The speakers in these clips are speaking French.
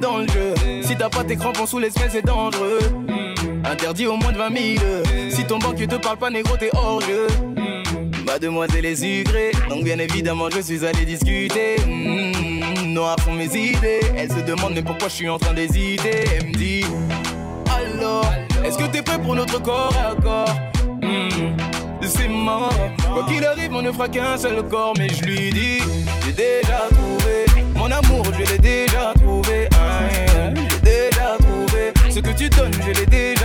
dans le jeu. Si t'as pas tes crampons sous les c'est dangereux. Interdit au moins de 20 000. Si ton banquier te parle pas, négro, t'es hors jeu. Mademoiselle est sucrée, donc bien évidemment, je suis allé discuter. Mmh, noir font mes idées. Elle se demande, mais pourquoi je suis en train d'hésiter? Elle me dit, alors, est-ce que t'es prêt pour notre corps à corps? Hmm, c'est mort. Quoi qu'il arrive, on ne fera qu'un seul corps, mais je lui dis, j'ai déjà trouvé. L'amour, je l'ai déjà trouvé. Je l'ai déjà trouvé. Ce que tu donnes, je l'ai déjà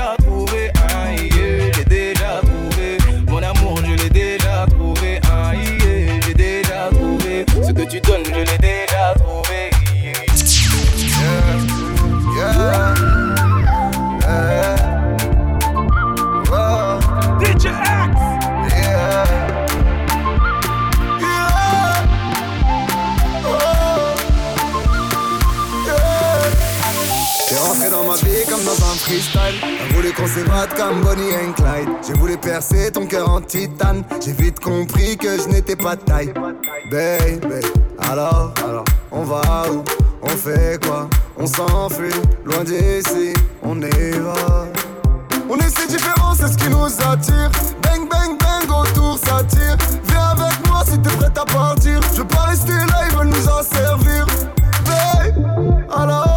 voulu qu'on s'évade comme Bonnie and Clyde. J'ai voulu percer ton cœur en titane. J'ai vite compris que je n'étais pas taille. Baby, alors, alors, on va où? On fait quoi? On s'enfuit, loin d'ici, on y va. On est si différents, c'est ce qui nous attire. Bang, bang, bang, autour ça tire. Viens avec moi si t'es prête à partir. Je veux pas rester là, ils veulent nous en servir. Babe, alors.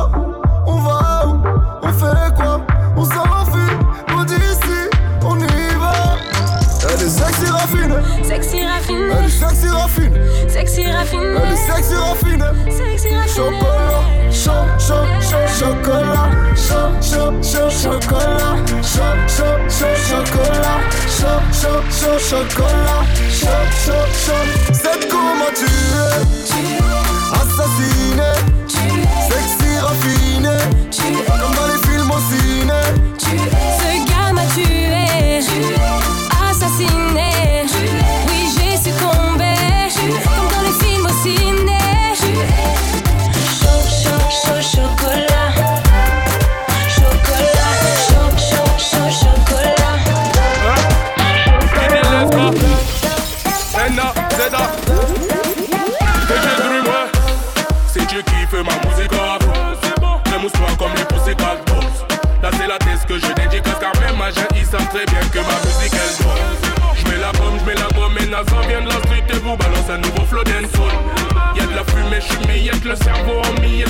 Sexy raffiné. Elle est sexy raffiné. Sexy raffiné. Chocolat. Chaud, chaud, chaud, chocolat. Chaud, chaud, chaud, chocolat. Chaud, chaud, chaud, chocolat. Chaud, chaud, chaud, chocolat.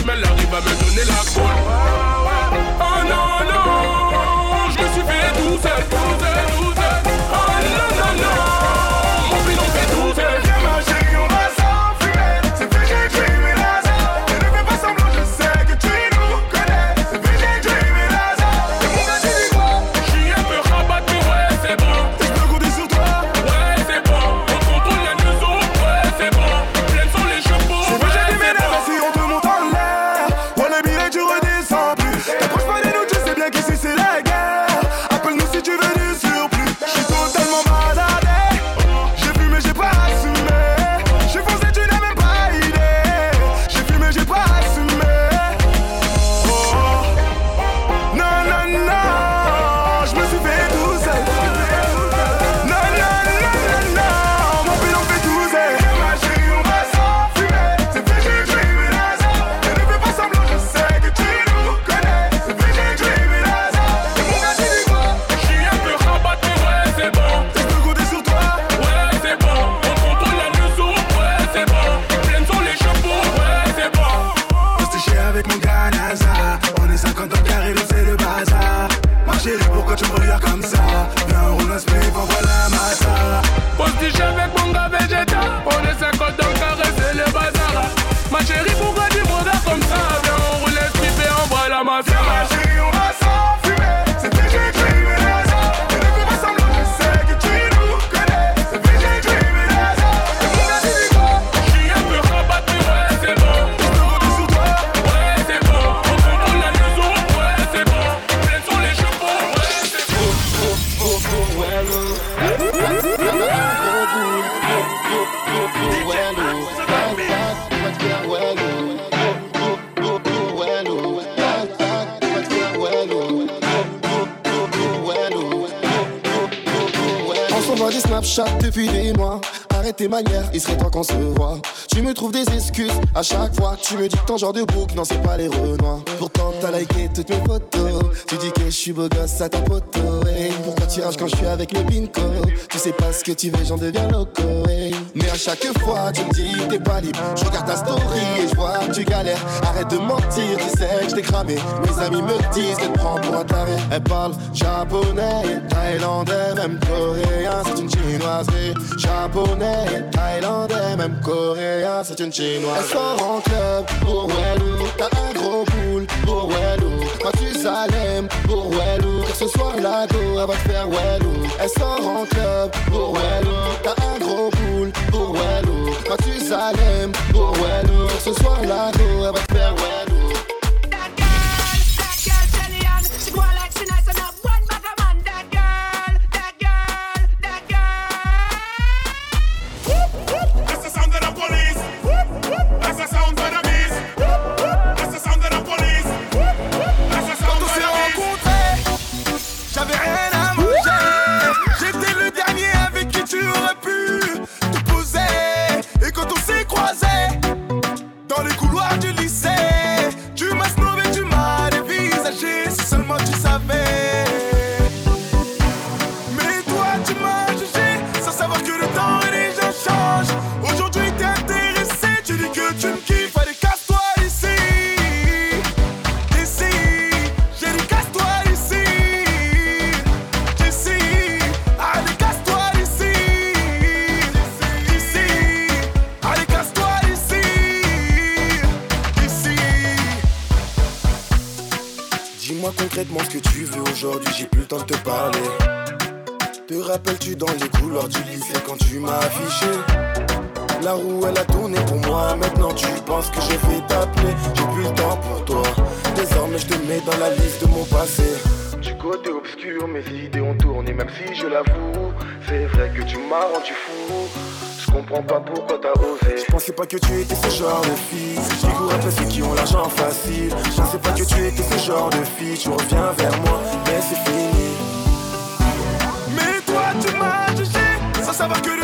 me l'art, il va me donner la colle. Tes manières, il serait temps qu'on se voit. Tu me trouves des excuses à chaque fois. Tu me dis que ton genre de bouc, non, c'est pas les renois. Pourtant, t'as liké toutes mes photos. Tu dis que je suis beau gosse à ta. Hey. Quand je suis avec le bingo Tu sais pas ce que tu veux, j'en deviens loco. hey. Mais à chaque fois, tu me dis t'es pas libre. Je regarde ta story et je vois que tu galères. Arrête de mentir, tu sais que je t'ai cramé. Mes amis me disent qu'elle prend pour un taré. Elle parle japonais, thaïlandais, même coréen. C'est une chinoise. Japonais, thaïlandais, même coréen. C'est une chinoise. Elle sort en club pour Wellou. T'as un gros boule pour Wellou. Quand tu salem pour Wellou. Ce soir la elle va te faire Wellou. Elle sort en club pour Wellou. T'as un gros boule pour Wellou. Quand tu salem pour Wellou. Ce soir la elle va te faire Wellou. M'as rendu fou. Je comprends pas pourquoi t'as osé. Je pensais pas que tu étais ce genre de fille. Je cours après ceux qui ont l'argent facile. Je pensais pas que tu étais ce genre de fille. Tu reviens vers moi, mais c'est fini. Mais toi tu m'as jugé sans savoir que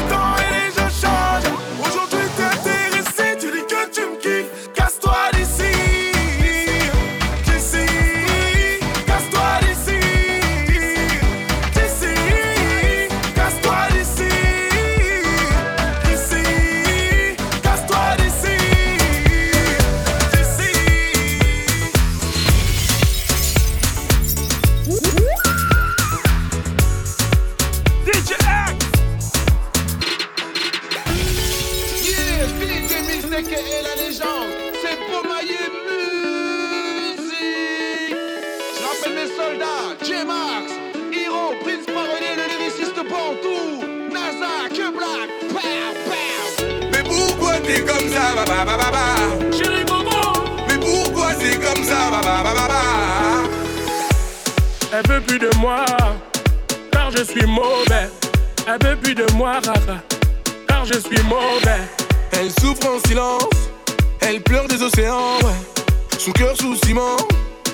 t'es comme ça, ba ba ba ba ba Chérie Bobo Mais pourquoi c'est comme ça, ba ba ba ba ba? Elle veut plus de moi, car je suis mauvais. Elle veut plus de moi, rara, car je suis mauvais. Elle souffre en silence, elle pleure des océans, ouais. Son cœur sous ciment,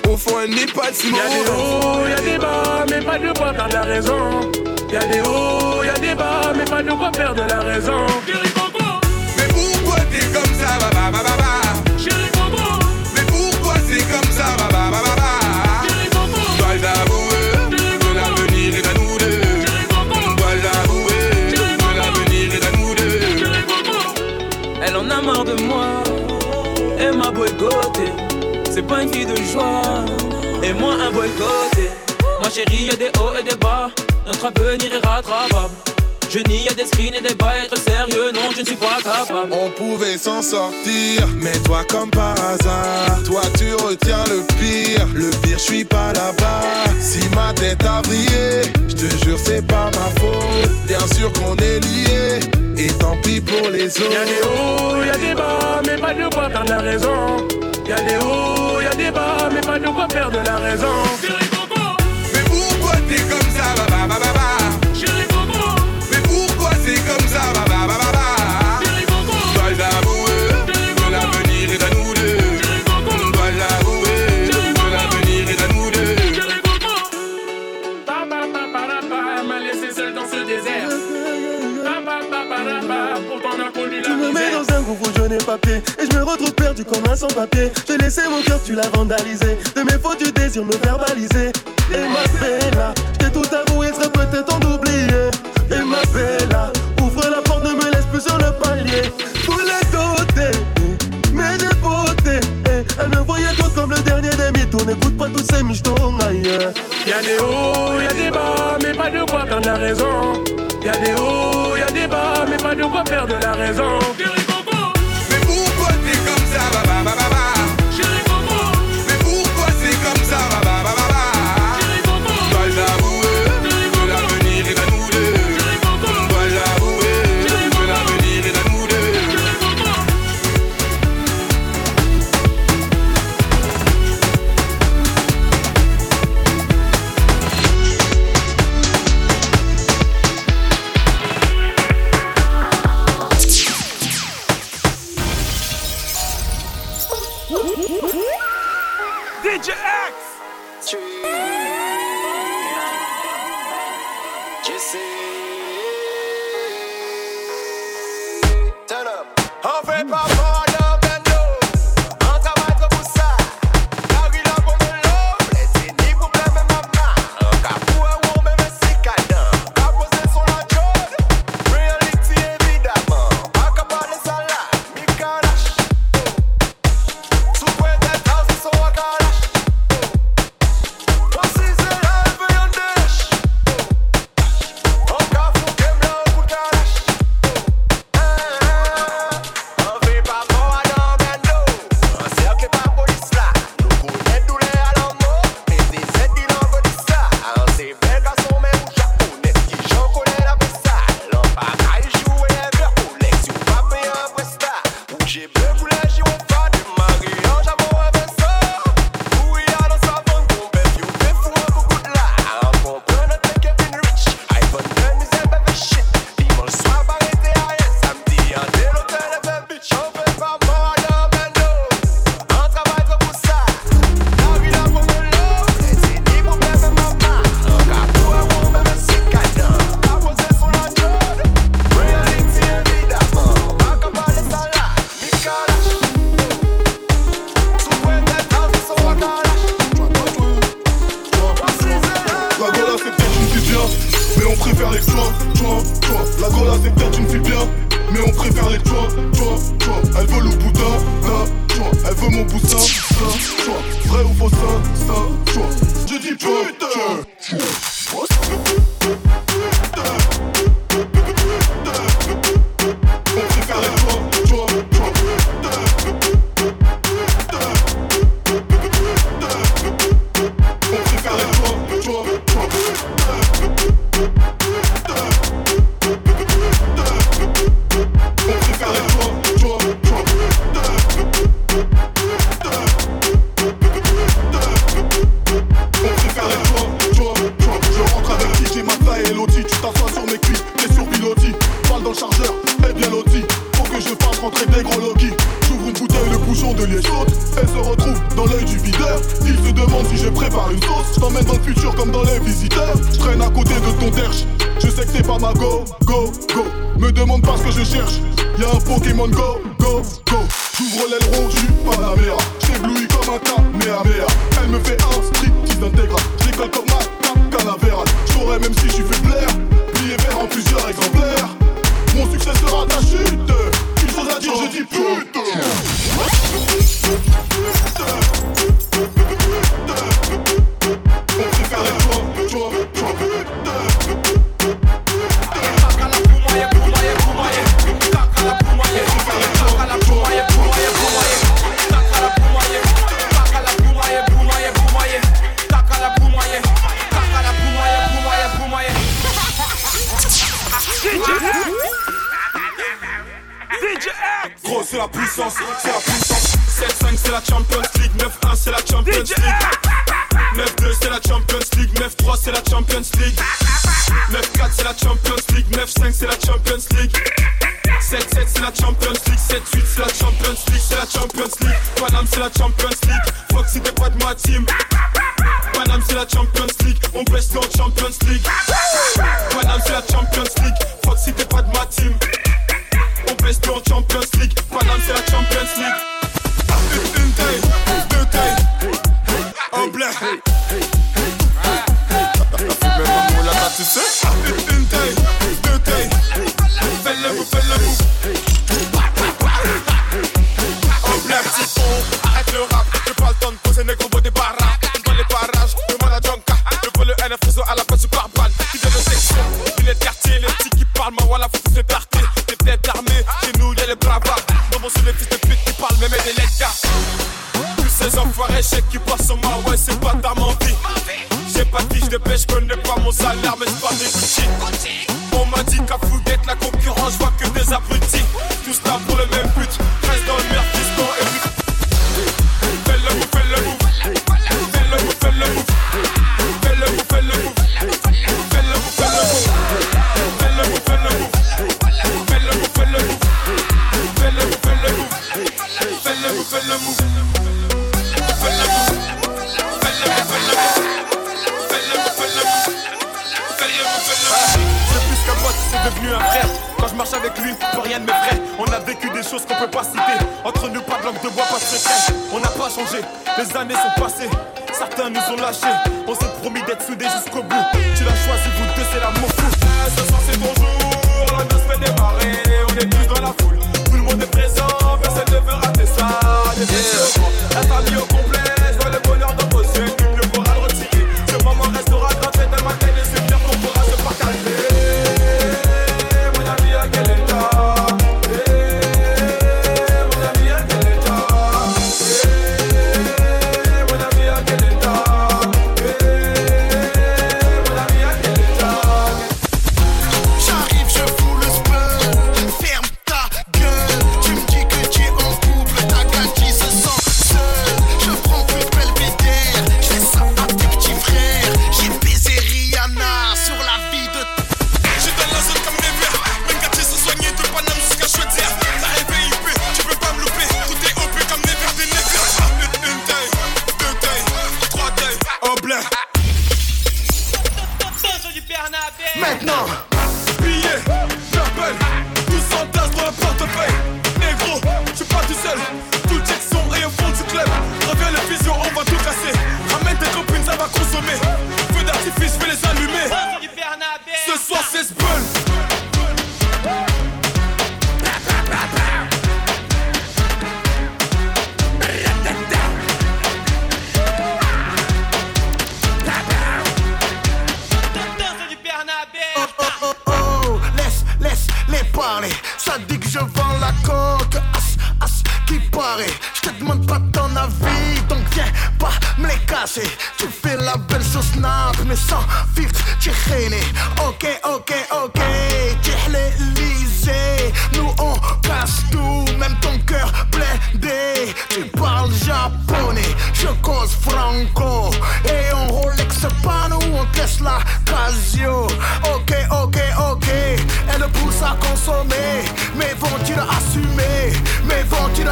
au fond elle n'est pas si Y'a des hauts, y'a des bas, mais pas de quoi perdre la raison. Y'a des hauts, y'a des bas, mais pas de quoi perdre la raison. C'est pas une fille de joie, et moi un boycotté. Ma chérie, y'a des hauts et des bas, notre avenir est rattrapable. Je nie, y'a des screens et des être sérieux, non, je ne suis pas capable. On pouvait s'en sortir, mais toi comme par hasard, toi tu retiens le pire. Le pire, je suis pas là-bas. Si ma tête a brillé, je te jure c'est pas ma faute. Bien sûr qu'on est liés, et tant pis pour les autres. Y'a des hauts, y'a des bas, mais pas de quoi perdre la raison. Y'a des hauts, y'a des bas, mais pas de quoi perdre la raison. Chérie Coco, mais pourquoi t'es comme ça, ba ba ba couvre et papier Et je me retrouve perdu comme un sans-papier. J'ai laissé mon cœur, tu l'as vandalisé. De mes fautes, tu désires me verbaliser. Et ma bella, t'es tout avoué, serait peut-être en oublier Et ma bella, ouvre la porte, ne me laisse plus sur le palier. Vous les doter, mais des beautés Elle me voyait toi comme le dernier des mythos N'écoute pas tous ces michetons ailleurs Y'a des hauts, y'a des bas, mais pas de quoi perdre la raison. Y'a des hauts, y'a des bas, mais pas de quoi perdre la raison. puissance, c'est la puissance. 7-5 c'est la Champions League, 9-1 c'est la Champions League. 9-2 c'est la Champions League, 9-3 c'est la Champions League. 9-4 c'est la Champions League, 9-5 c'est la Champions League. 7-7 c'est la Champions League, 7-8 c'est la Champions League, c'est la Champions League. Paname c'est la Champions League, Fox c'était pas de ma team.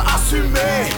Assumer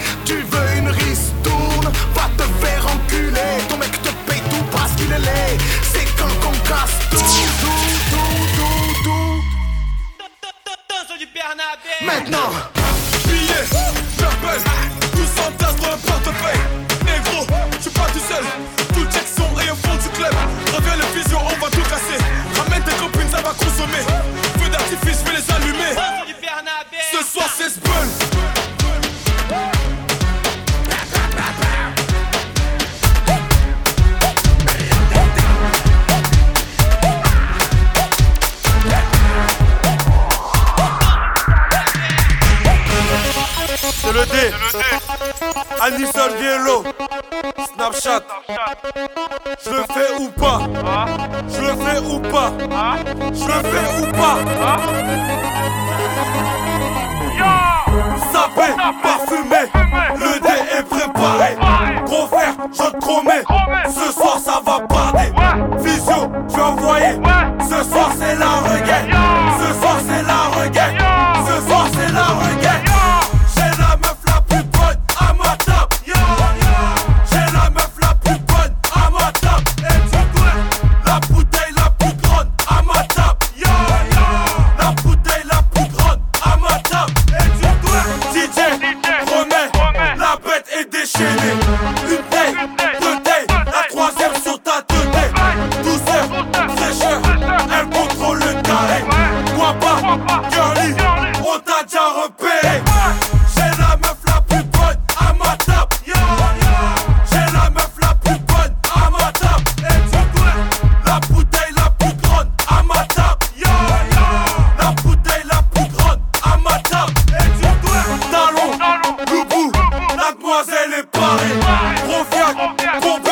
Good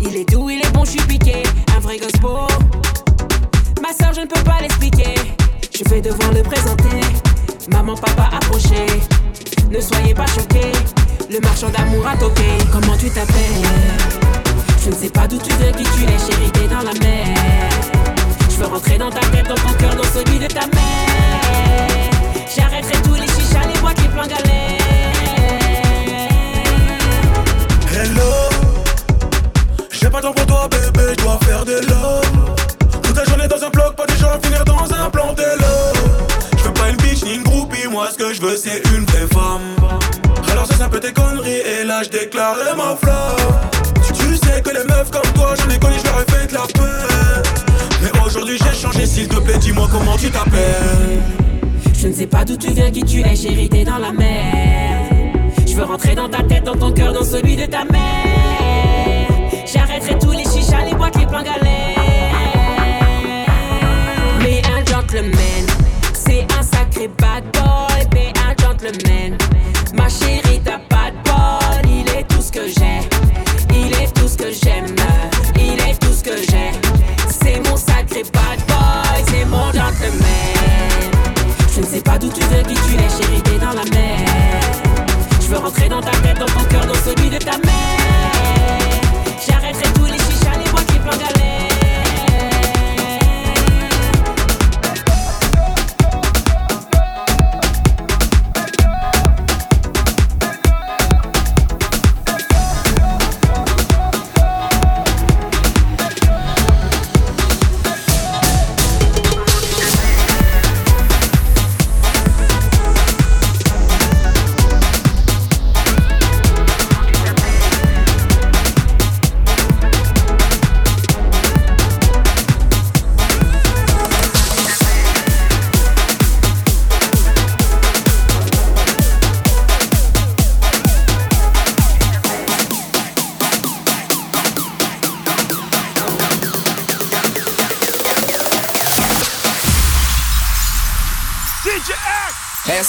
Il est doux, il est bon, je suis piqué, un vrai gospo. Ma soeur, je ne peux pas l'expliquer. Je vais devoir le présenter. Maman, papa, approchez. Ne soyez pas choqués. Le marchand d'amour a toqué. Comment tu t'appelles? Je ne sais pas d'où tu viens, qui tu es, chérie, t'es dans la mer. Je veux rentrer dans ta tête, dans ton cœur, dans celui de ta mère. J'arrêterai tous les chichas, les boîtes, les plans galères. Hello pas temps pour toi, bébé, je dois faire des love. Toute la journée dans un bloc, pas du gens à finir dans un plan de. Je veux pas une bitch ni une groupie, moi ce que je veux c'est une vraie femme. Alors c'est un peu tes conneries, et là je déclare ma flamme. Tu sais que les meufs comme toi, j'en ai connu, je leur ai fait de la peine. Mais aujourd'hui j'ai changé, s'il te plaît, dis-moi comment tu t'appelles. Je ne sais pas d'où tu viens, qui tu es, chérie, t'es dans la merde. Je veux rentrer dans ta tête, dans ton cœur, dans celui de ta mère. J'arrêterai tous les chichas, les boîtes, les plans galères. Mais un gentleman, c'est un sacré bad boy. Mais un gentleman, ma chérie, t'as pas de bol. Il est tout ce que j'ai, il est tout ce que j'aime. Il est tout ce que j'ai, c'est mon sacré bad boy, c'est mon gentleman. Je ne sais pas d'où tu veux, qui tu es, chérie, t'es dans la mer. Je veux rentrer dans ta tête, dans ton cœur, dans celui de ta mère. J'arrêterai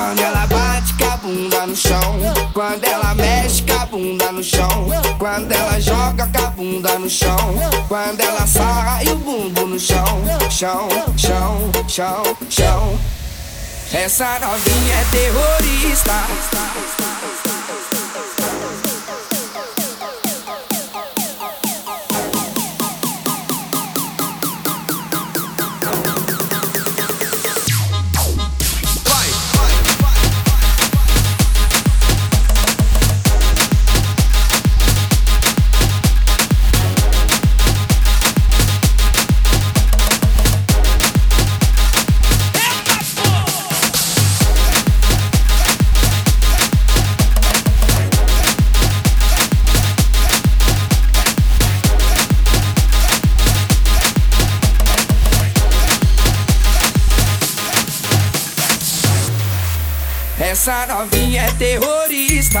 quando ela bate com a bunda no chão. Quando ela mexe com a bunda no chão. Quando ela joga com a bunda no chão. Quando ela e o bumbo no chão. Chão, chão, chão, chão. Essa novinha é terrorista. Essa novinha é terrorista,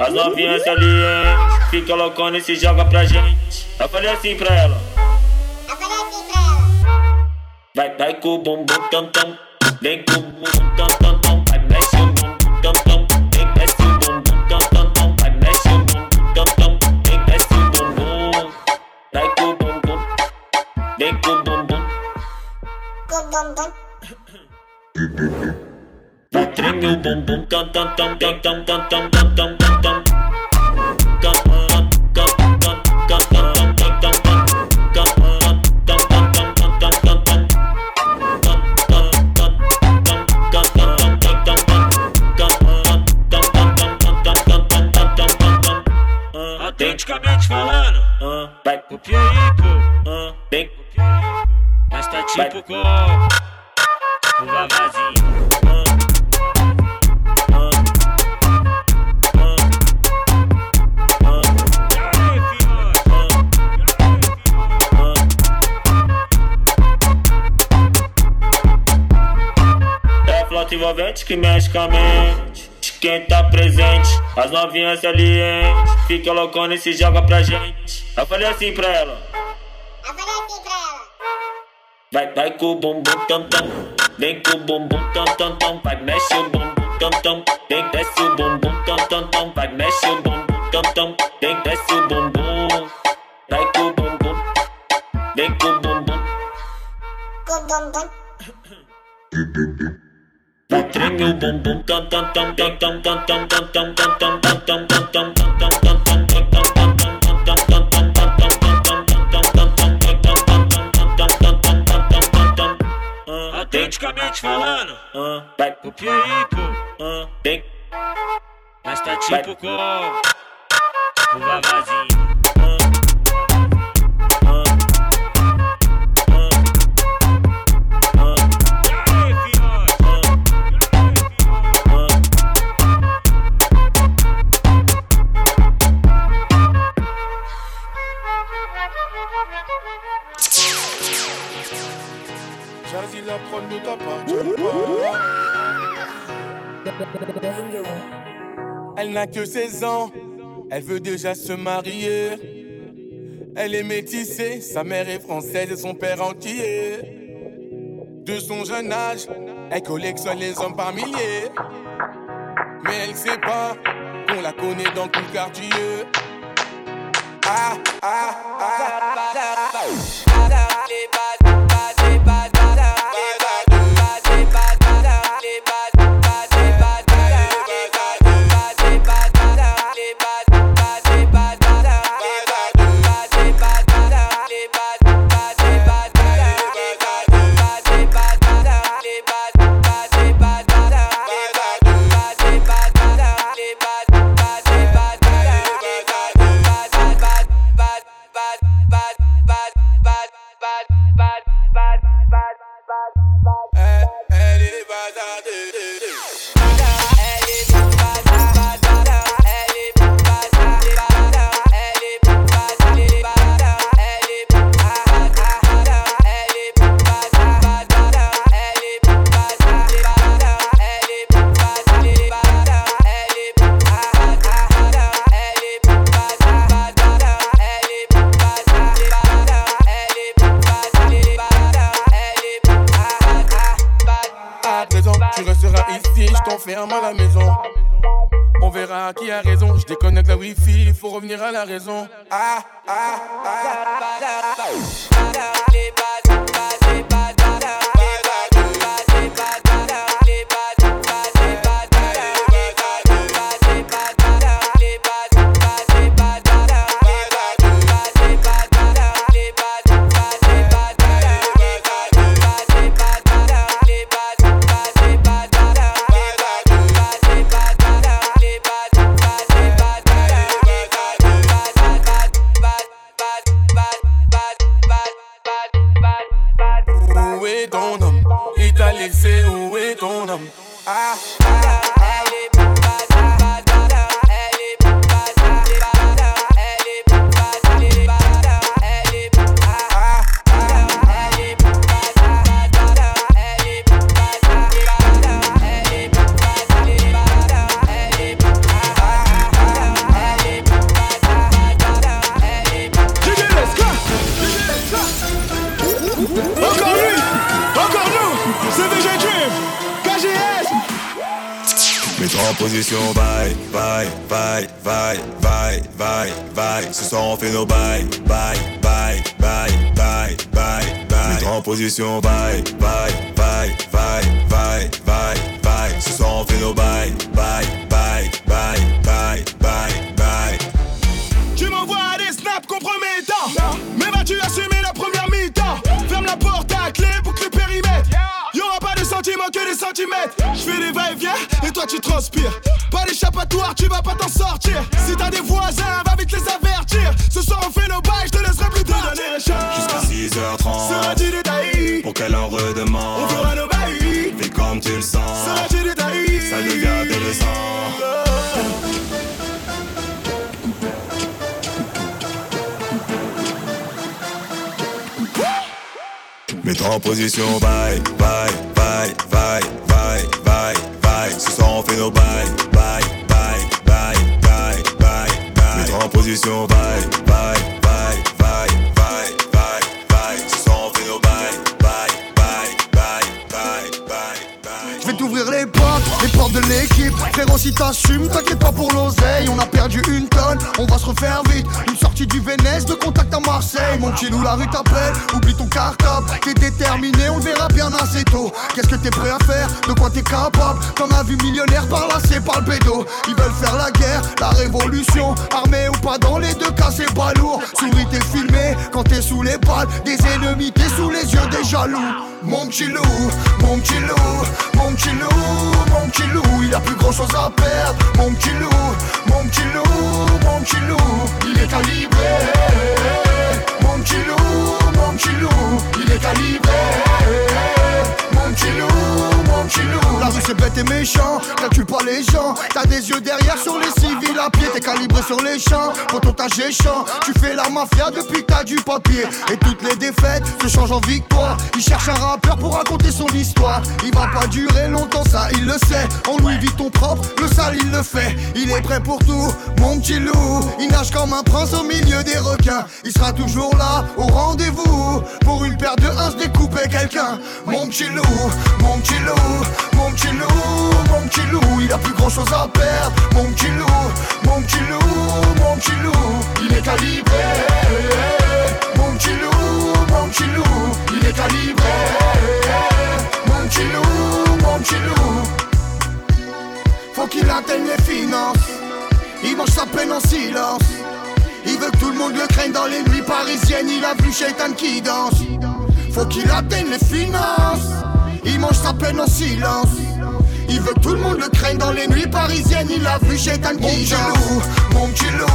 As novinhas ali, hein? Fica loucona e se pra gente. Eu falei assim pra ela. Eu falei assim pra ela. Vai, vai com o bumbum tam tam. Vem com o bumbum tam tam. Vai, mexe o bumbum tam tam. Vem, mexe o bumbum tam tam. Vai, mexe o bumbum tam tam. Vem, mexe o bumbum. Vai com o bumbum. Vem com o bumbum. Com. Treme o bumbum, tam tam tam tam tam tam tam tam tam falando, bem pro perigo, tipo com o vavazinho. Envolvente que mexe com a mente. De quem tá presente. As novinhas salientes, fica loucona e se joga pra gente. Eu falei assim pra ela. Vai, vai com o bumbum tam tam, vem com o bumbum tam tam tam, vai mexe o bumbum tam tam, vem desce o bumbum tam tam tam, vai mexe o bumbum tam tam, vem desce o bumbum, vai com o bumbum, vem com o bumbum. Tremer o bumbum tam tam tam tam tam tam tam tam tam tam tam tam tam tam tam tam Autenticamente falando, vai, aí, pô. vem, Mas tá tipo com o vavazinho. Elle n'a que 16 ans, elle veut déjà se marier. Elle est métissée, sa mère est française et son père entier. De son jeune âge, elle collectionne les hommes par milliers. Mais elle sait pas qu'on la connaît dans tout le quartier. Ah, ah, ah. Il faut revenir à la raison. Ah, ah, Où Alex c'est où est ton homme ah, ah. Position, bye, bye, bye, bye, bye, bye, bye. Ce soir on fait nos bye, bye, bye, bye, bye, bye, bye. En position, bye, bye, bye, bye, bye, bye, bye. Ce soir on fait nos bye, bye, bye, bye, bye, bye, bye. Tu m'envoies des snaps compromettants. Mais vas-tu assumer la première mi-temps Ferme la porte à clé sentiments que des centimètres. Je fais des va-et-vient et toi tu transpires. Pas d'échappatoire, tu vas pas t'en sortir. Si t'as des voisins, va vite les avertir. Ce soir on fait nos bails, je te laisserai plus chances. Jusqu'à 6h30. Seras-tu détaillé Pour qu'elle en redemande. On fera nos bails. Fais comme tu le sens. Seras-tu détaillé Ça devient intéressant. Mets-toi en position, bye, bye, bye, bye, bye, bye, bye. Ce soir on fait nos bye, bye, bye, bye, bye, bye, bye. Mets-toi en position, bye, bye, bye, bye, de l'équipe. Frérot, si t'assumes, t'inquiète pas pour l'oseille. On a perdu une tonne, on va se refaire vite. Une sortie du Vénès, de contact à Marseille. Mon loup, la rue t'appelle. Oublie ton cartable, t'es déterminé, on le verra bien assez tôt. Qu'est-ce que t'es prêt à faire? De quoi t'es capable? T'en as vu millionnaire par là, c'est pas le bédo. Ils veulent faire la guerre, la révolution. Armé ou pas, dans les deux cas, c'est pas lourd. Souris, t'es filmé quand t'es sous les balles. Des ennemis, t'es sous les yeux des jaloux. Mon petit loup, mon petit mon petit mon petit il a plus grand chose à perdre. Mon petit loup, mon petit loup, mon petit loup, il est calibré. Mon petit loup, mon petit loup, il est calibré. Mon petit loup, La rue c'est bête et méchant, calcule pas les gens. T'as des yeux derrière sur les civils à pied, t'es calibré sur les champs. Pour ton tâche champ, tu fais la mafia depuis que t'as du papier. Et toutes les défaites se changent en victoire. Il cherche un rappeur pour raconter son histoire. Il va pas durer longtemps, ça il le sait. En Louis Vuitton propre, le sale il le fait. Il est prêt pour tout, mon petit loup. Il nage comme un prince au milieu des requins. Il sera toujours là, au rendez-vous. Pour une paire de uns, découper quelqu'un. Mon petit loup, mon petit loup, mon petit loup, mon petit loup. Il a plus grand chose à perdre. Mon petit loup, mon petit loup, mon petit loup. Il est calibré. Mon petit loup, mon petit loup. Il est calibré. Mon petit loup, mon petit loup. Faut qu'il atteigne les finances. Il mange sa peine en silence. Il veut que tout le monde le craigne dans les nuits parisiennes. Il a vu Shaitan qui danse. Faut qu'il atteigne les finances. Il mange sa peine en silence. Il veut que tout le monde le craigne dans les nuits parisiennes. Il a vu Shaitan qui danse. Mon petit loup,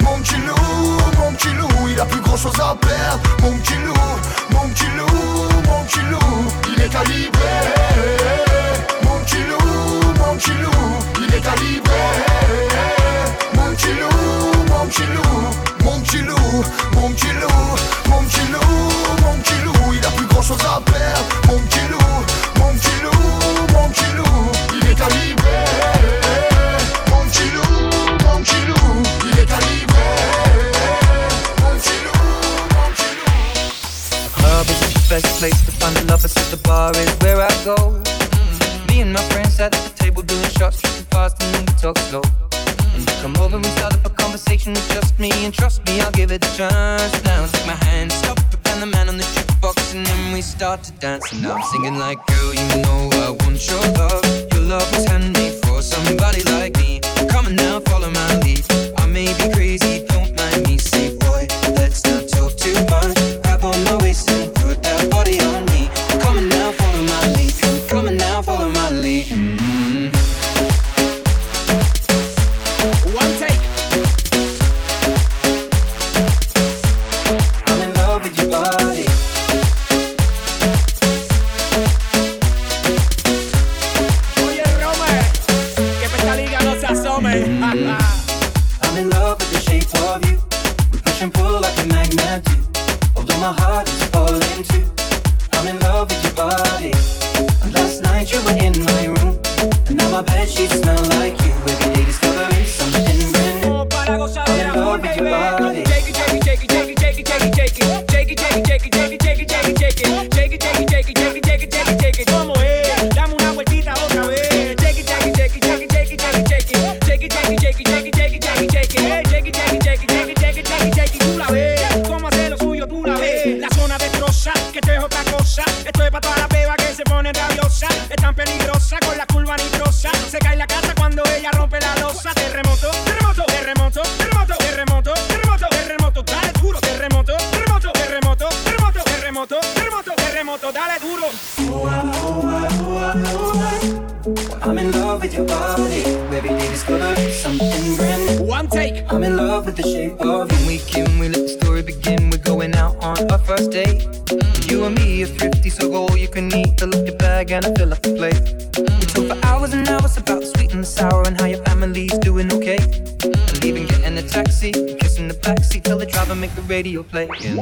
mon petit loup, mon petit loup. Il a plus grand chose à perdre. Mon petit loup, mon petit loup, mon petit loup. Il est calibré. Mon petit loup, mon petit loup. Il est calibré. Mon petit loup, mon petit loup, mon petit loup, mon petit loup, mon petit loup, mon petit loup, grand chose à perdre. Mon petit loup, mon petit loup, mon petit loup, il est. Mon petit loup, mon petit loup, il est. Mon mon. Club is the best place to find the lovers, so the bar is where I go. Me and my friends sat at the table doing shots, tripping fast, and then we talk slow. Come over and start up a conversation with just me, and trust me, I'll give it a chance. Now take my hand, stop and the man on the jukebox, and then we start to dance. And I'm singing like, girl, you know I want your love. Your love was handmade for somebody like me. Come on now, follow my lead. I may be crazy, don't mind me. Say, boy, let's not talk too much. play in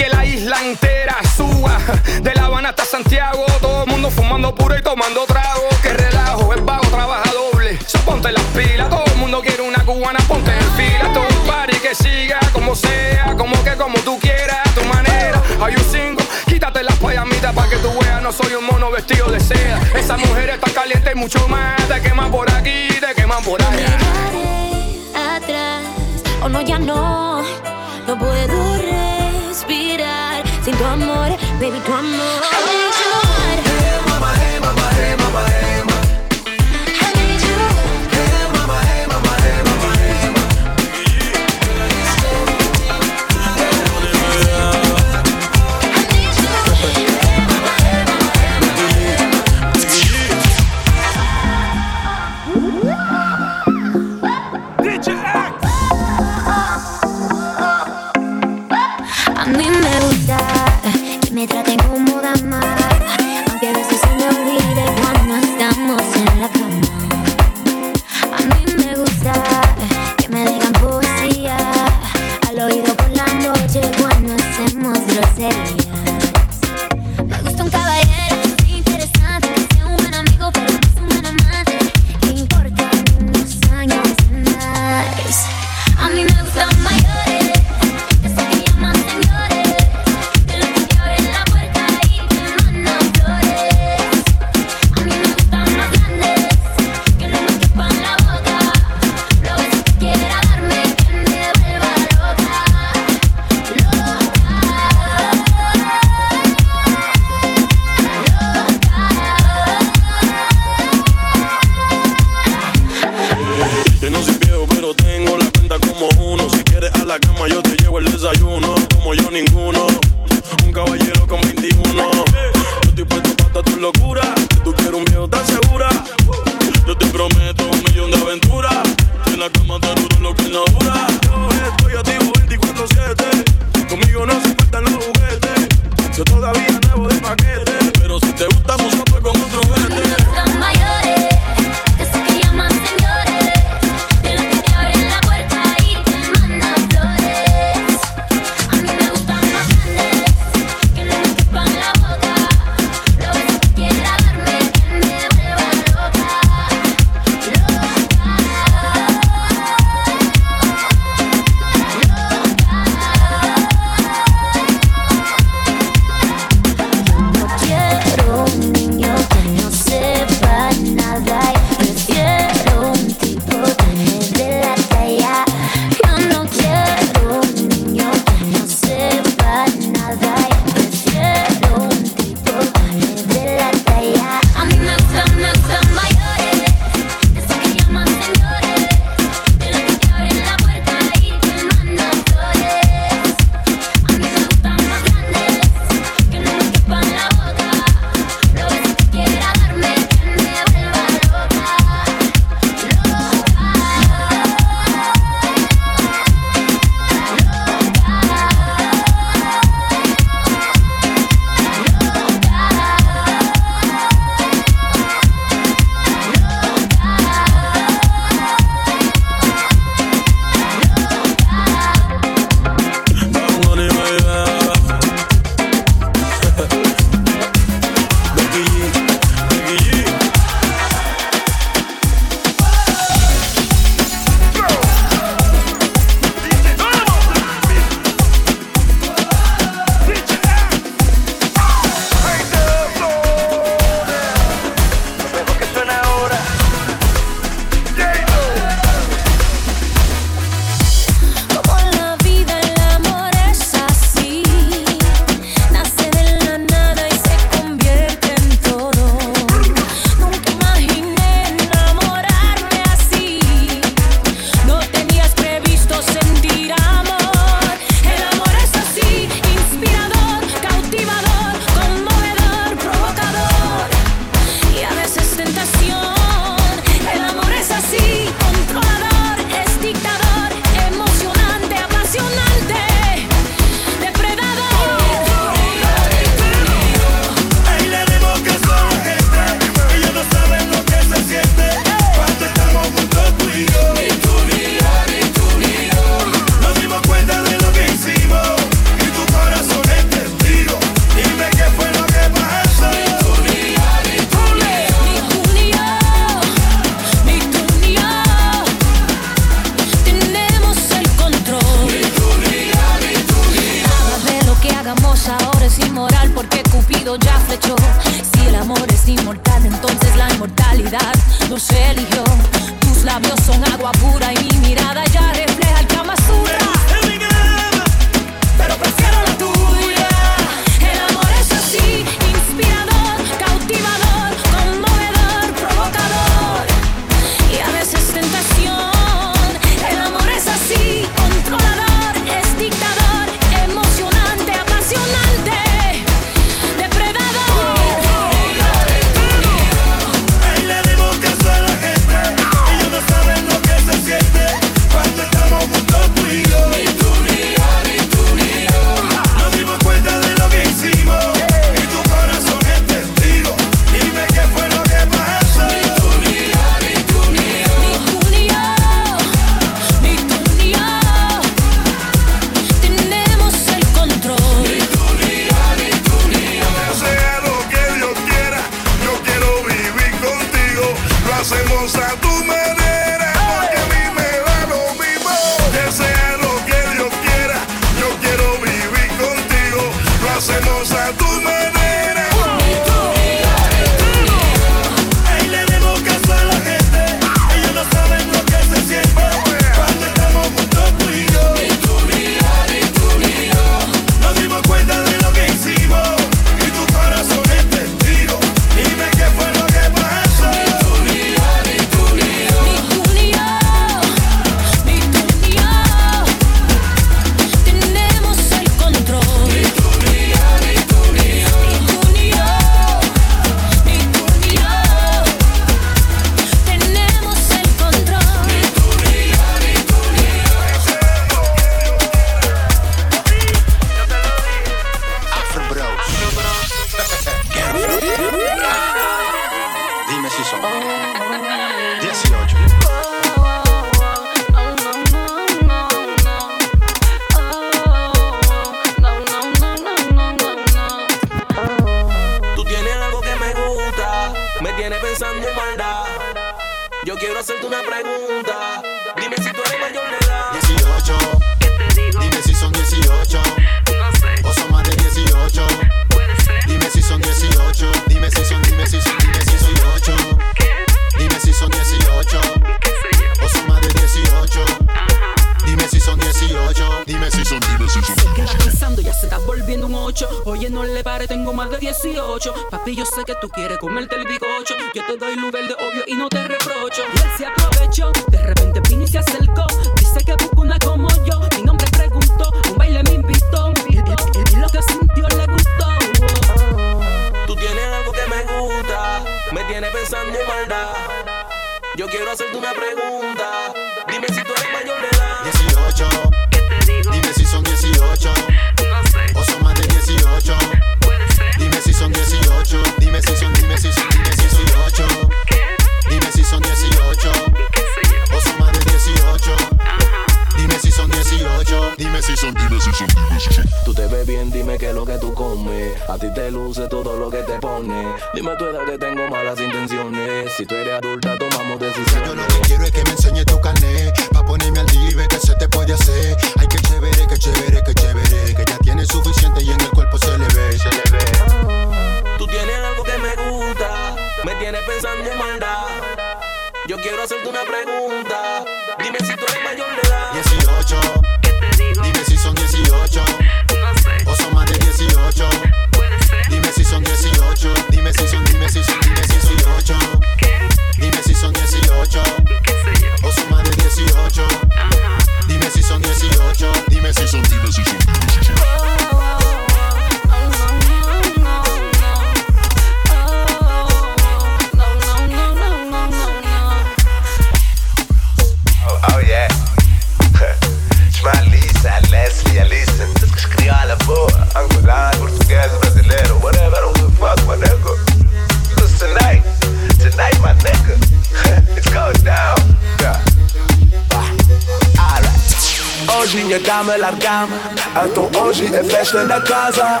Noży efeśne na kaza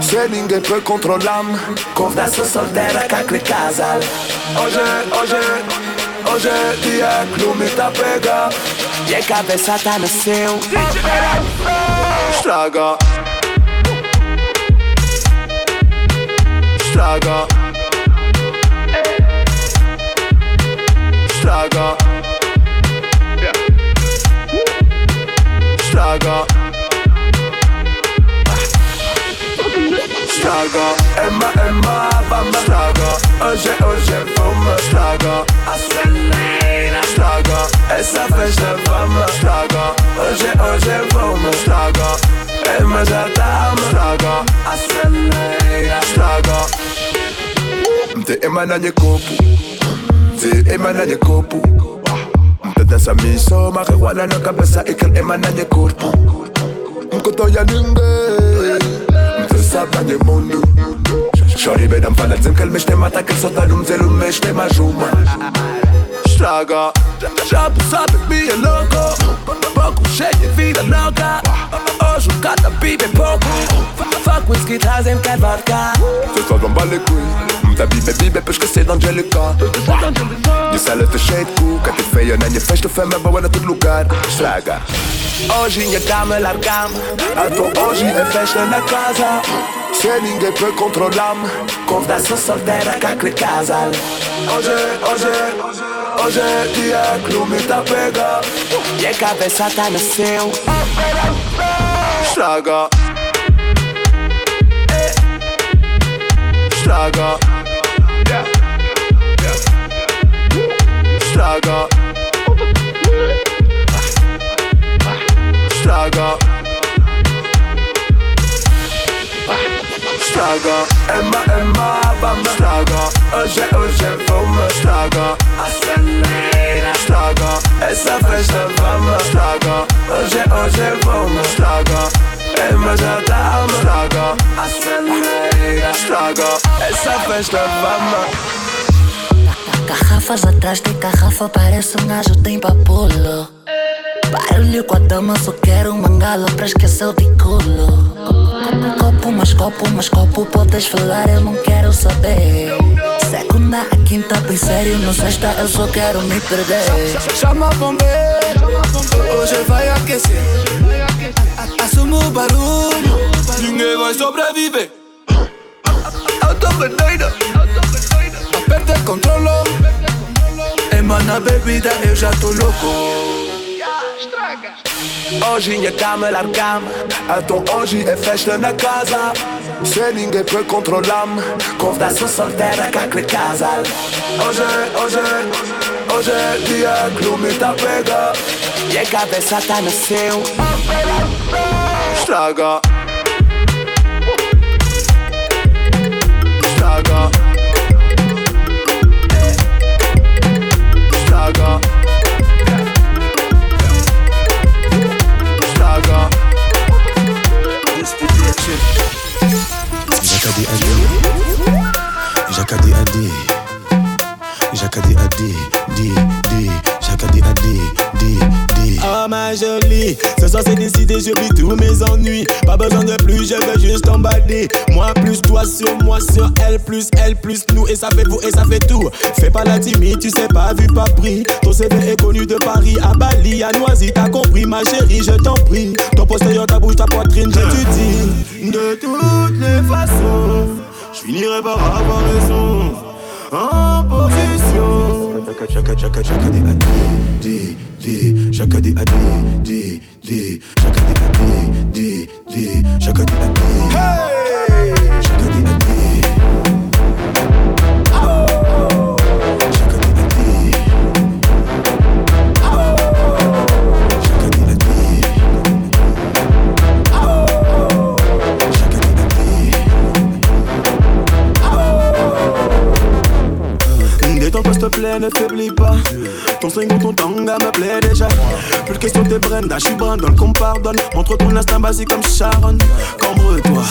Selling EP kontrolam Kowna są soltera kakry kazal Orze, orze, orze Ty jak lumy ta pega Je cabeza ta na seu Straga Straga slaga Emma, Emma, vamma slaga. Önce, önce, vamma slaga. Aslanina slaga Essa festa, vamma slaga. Önce, önce, vamma slaga. Emma, zata, slaga. Aslanina slaga. Mte ema na nyekopu Mte ema na nyekopu Mpeda samiso, marihuana na kabesa Ikal ema na nyekopu Mkoto ya ninge. הבא דמונו שורי בדם פלצים כל משתמע תקרסות הלום זה לום משתמע שומה שטרגה שפוסה בבי אלוקו pouco Cheio de vida louca Hoje o cata bebe pouco Fuck with trazem que é vodka. Ce soir, j'en bats les couilles. T'habille, baby, parce que c'est d'Angelica. De salete cheia de cu Că te feia na minha festa, fama boa na todo lugar Estraga Hoje em cama largamos Então hoje é festa na casa. Trening e poi controllam Conversa soltera kakli kazal Oje, oje, ože ti je klumita pega. Je cabezata na seu Štraga Štraga Štraga Štraga z tego Emma, Emma, bamba z tego Ozie, ozie, bomba z tego Acelera z tego Esa festa, bamba z Hoje é, ozie, bomba z tego Emma, já dá z tego Acelera z essa festa, vamos Garrafas atrás de garrafa, parece um gajo tem papulo. Barulho com a dama, só quero um mangala pra esquecer o ticulo. Copo, mas copo, mas copo, podes falar, eu não quero saber. Segunda a quinta, bem sério, no sexta eu só quero me perder. Chama a bombeiro, hoje vai aquecer. Assumo o barulho, ninguém vai sobreviver. Eu tô aperta e controlo. Emana bebida, eu já tô louco. Hoje minha cama larga-me Então hoje é festa na casa Se ninguém pode controlar-me Convidação solteira cá que casal Hoje, hoje, hoje é dia que o me tá pega. E a cabeça tá no Estraga Estraga Jacadi Adi Jacadi Adi Jacadi Adi Oh ma jolie, ce soir c'est décidé, j'oublie tous mes ennuis. Pas besoin de plus, je veux juste emballer. Moi plus toi sur moi sur elle plus elle plus nous et ça fait vous et ça fait tout. Fais pas la timide, tu sais pas vu pas pris. Ton CV est connu de Paris à Bali, à Noisy, t'as compris ma chérie, je t'en prie. Ton postérieur, ta bouche, ta poitrine, dis. De toutes les façons, je finirai par avoir raison. En position. Jacadi Adi Di Di Jacadi Adi Di Di Jacadi Adi Di Di Adi Jacadi Adi Détends-toi s'il te ne faiblis pas. Ton string ou ton tanga me plaît déjà. Plus question t'es Brenda, je suis Brandon Qu'on pardonne, montre ton instinct basique comme Sharon. Cambre-toi,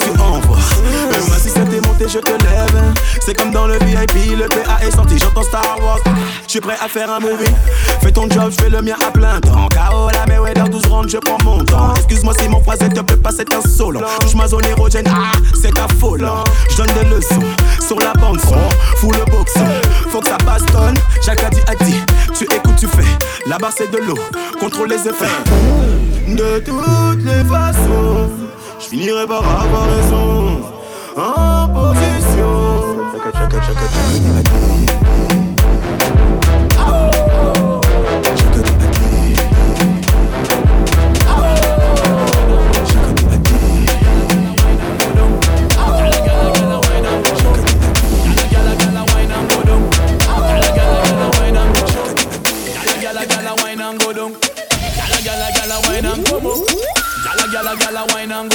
tu envoies. Moi si c'était monté je te lève hein. C'est comme dans le VIP, le PA est sorti J'entends Star Wars, je suis prêt à faire un movie. Fais ton job, je fais le mien à plein temps. KO la Mayweather 12 rounds, je prends mon temps. Excuse-moi si mon phrase te plaît pas, c'est insolent Touche ma zone érogène, ah, c'est affolant Je donne des leçons sur la bande son Fous le boxon, faut que ça bastonne Chaque a dit a dit, tu écoutes, tu fais La barre c'est de l'eau, contrôle les effets De toutes les façons Je finirai par avoir raison En position come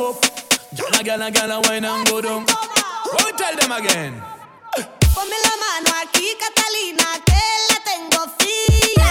up. Gala, gala, gala, wine and go down. Oh, tell them again. Ponme la mano aquí, Catalina, que la tengo fría.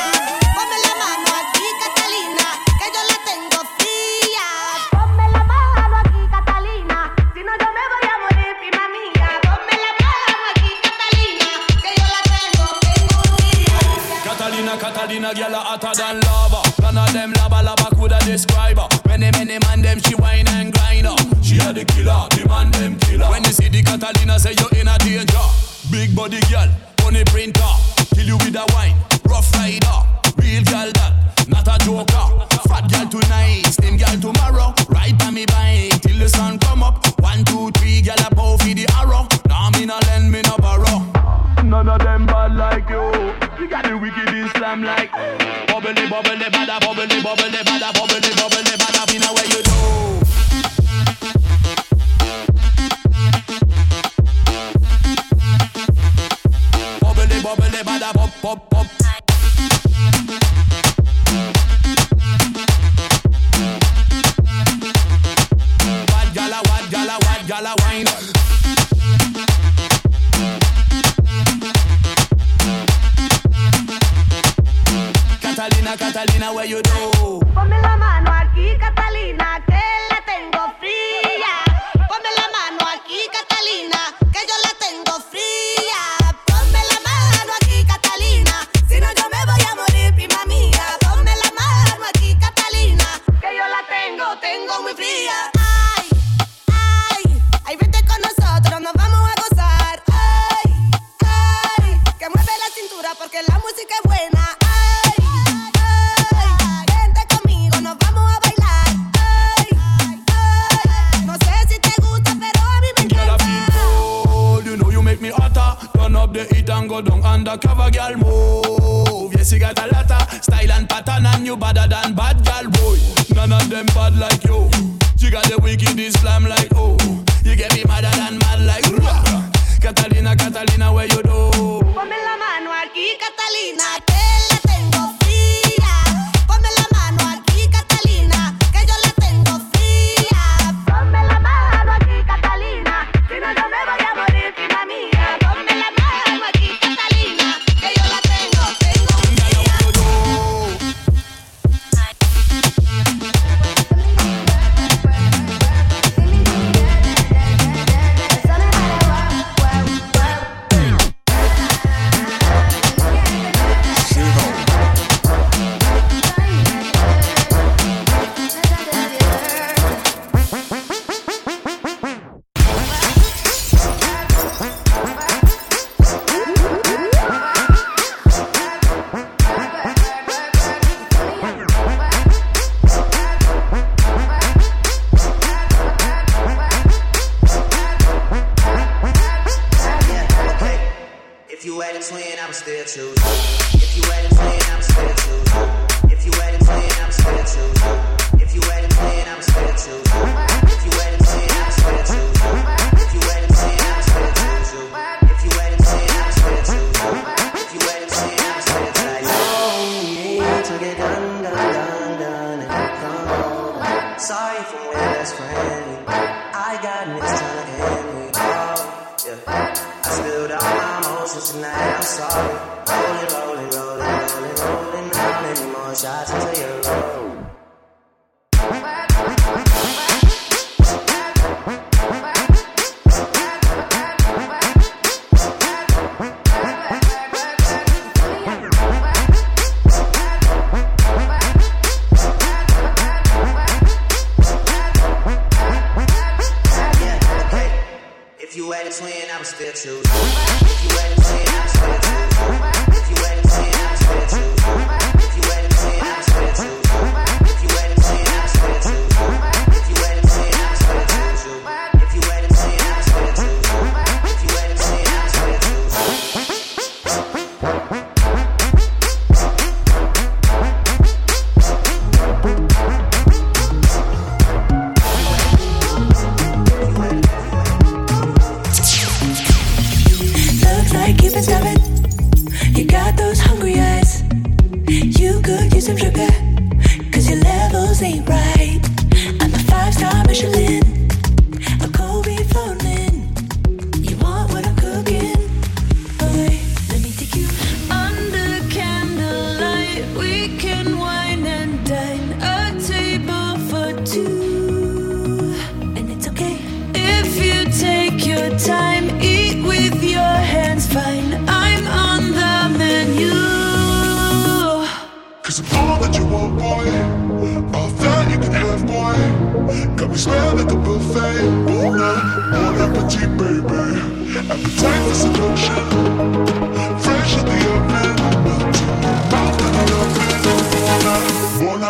Ponme la mano aquí, Catalina, que yo la tengo fría. Ponme la mano aquí, Catalina, si no yo me voy a morir, prima mía. Ponme la mano aquí, Catalina, que yo la tengo, tengo fría. Catalina, Catalina, girl a hotter than lava. None of them lava lava coulda describe her. Many many man them she whine and grind her. She had a the killer, the man them killer. When you see the Catalina, say you in a danger. Big body girl, money printer, kill you with a wine. Rough rider, real girl that, not a joker. Fat girl tonight, slim girl tomorrow. Ride by me bike till the sun come up. One two three, girl a bow for the arrow. Now nah, me no lend, me no borrow. None of them bad like you. You got the wicked Islam like bubbly, bubbly, bada, bubbly, bubbly, bada, bubbly, bubbly, bada. We know where you do. Bubbly, bubbly, bada, pop, pop, Catalina, Catalina, where you do? Ponme la mano aquí, Catalina, down undercover, girl. Move, yes, you got a lot of style and pattern, and you better than bad, girl, boy. None of them bad like you. You got the wicked Islam like oh. You get me madder than mad like rah. Catalina, Catalina, where you do? Ponme la mano Catalina,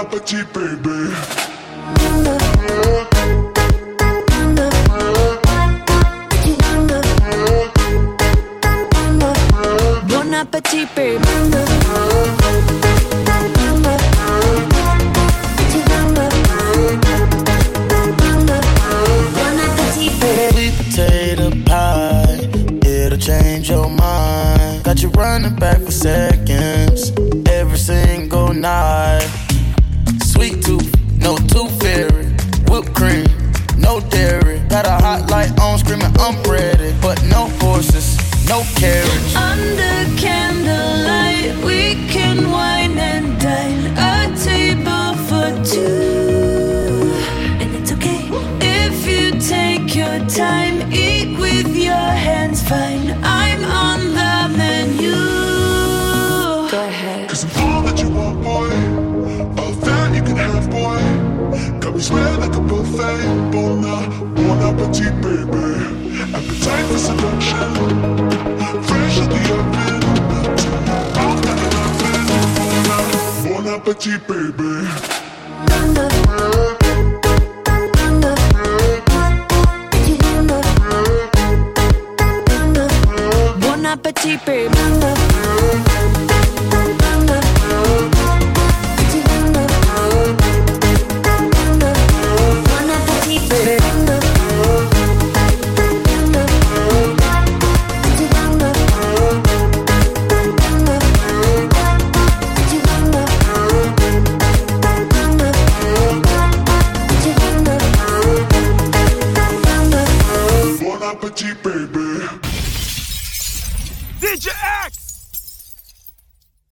appetit, baby. Bon appetit, baby. Bon appetit, baby.